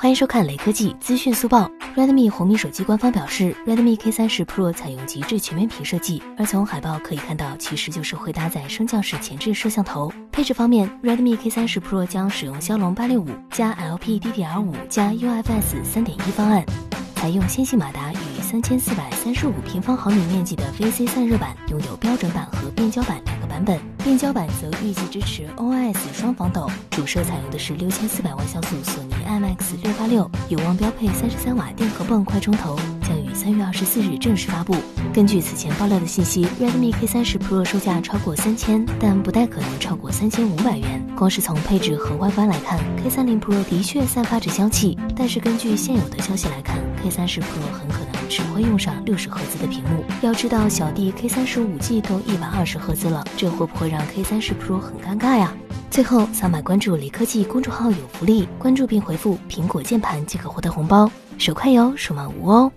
欢迎收看雷科技资讯速报。Redmi 红米手机官方表示，Redmi K30 Pro 采用极致全面屏设计，而从海报可以看到，其实就是会搭载升降式前置摄像头。配置方面，Redmi K30 Pro 将使用骁龙八六五加 LPDDR5 加 UFS 三点一方案，采用线性马达三千四百三十五平方毫米面积的 VC 散热板，拥有标准版和变焦版两个版本。变焦版则预计支持 OIS 双防抖，主摄采用的是六千四百万像素索尼 IMX 六八六，有望标配三十三瓦电荷泵快充头，将于三月二十四日正式发布。根据此前爆料的信息，Redmi K30 Pro 售价超过三千，但不太可能超过三千五百元。光是从配置和外观来看，K30 Pro 的确散发着香气，但是根据现有的消息来看，K30 Pro 很可能只会用上六十赫兹的屏幕。要知道，小弟 K 三十五 G 都一百二十赫兹了，这会不会？让 K 三十 Pro 很尴尬呀！最后扫码关注李科技公众号有福利，关注并回复苹果键盘即可获得红包，手快有，手慢无哦。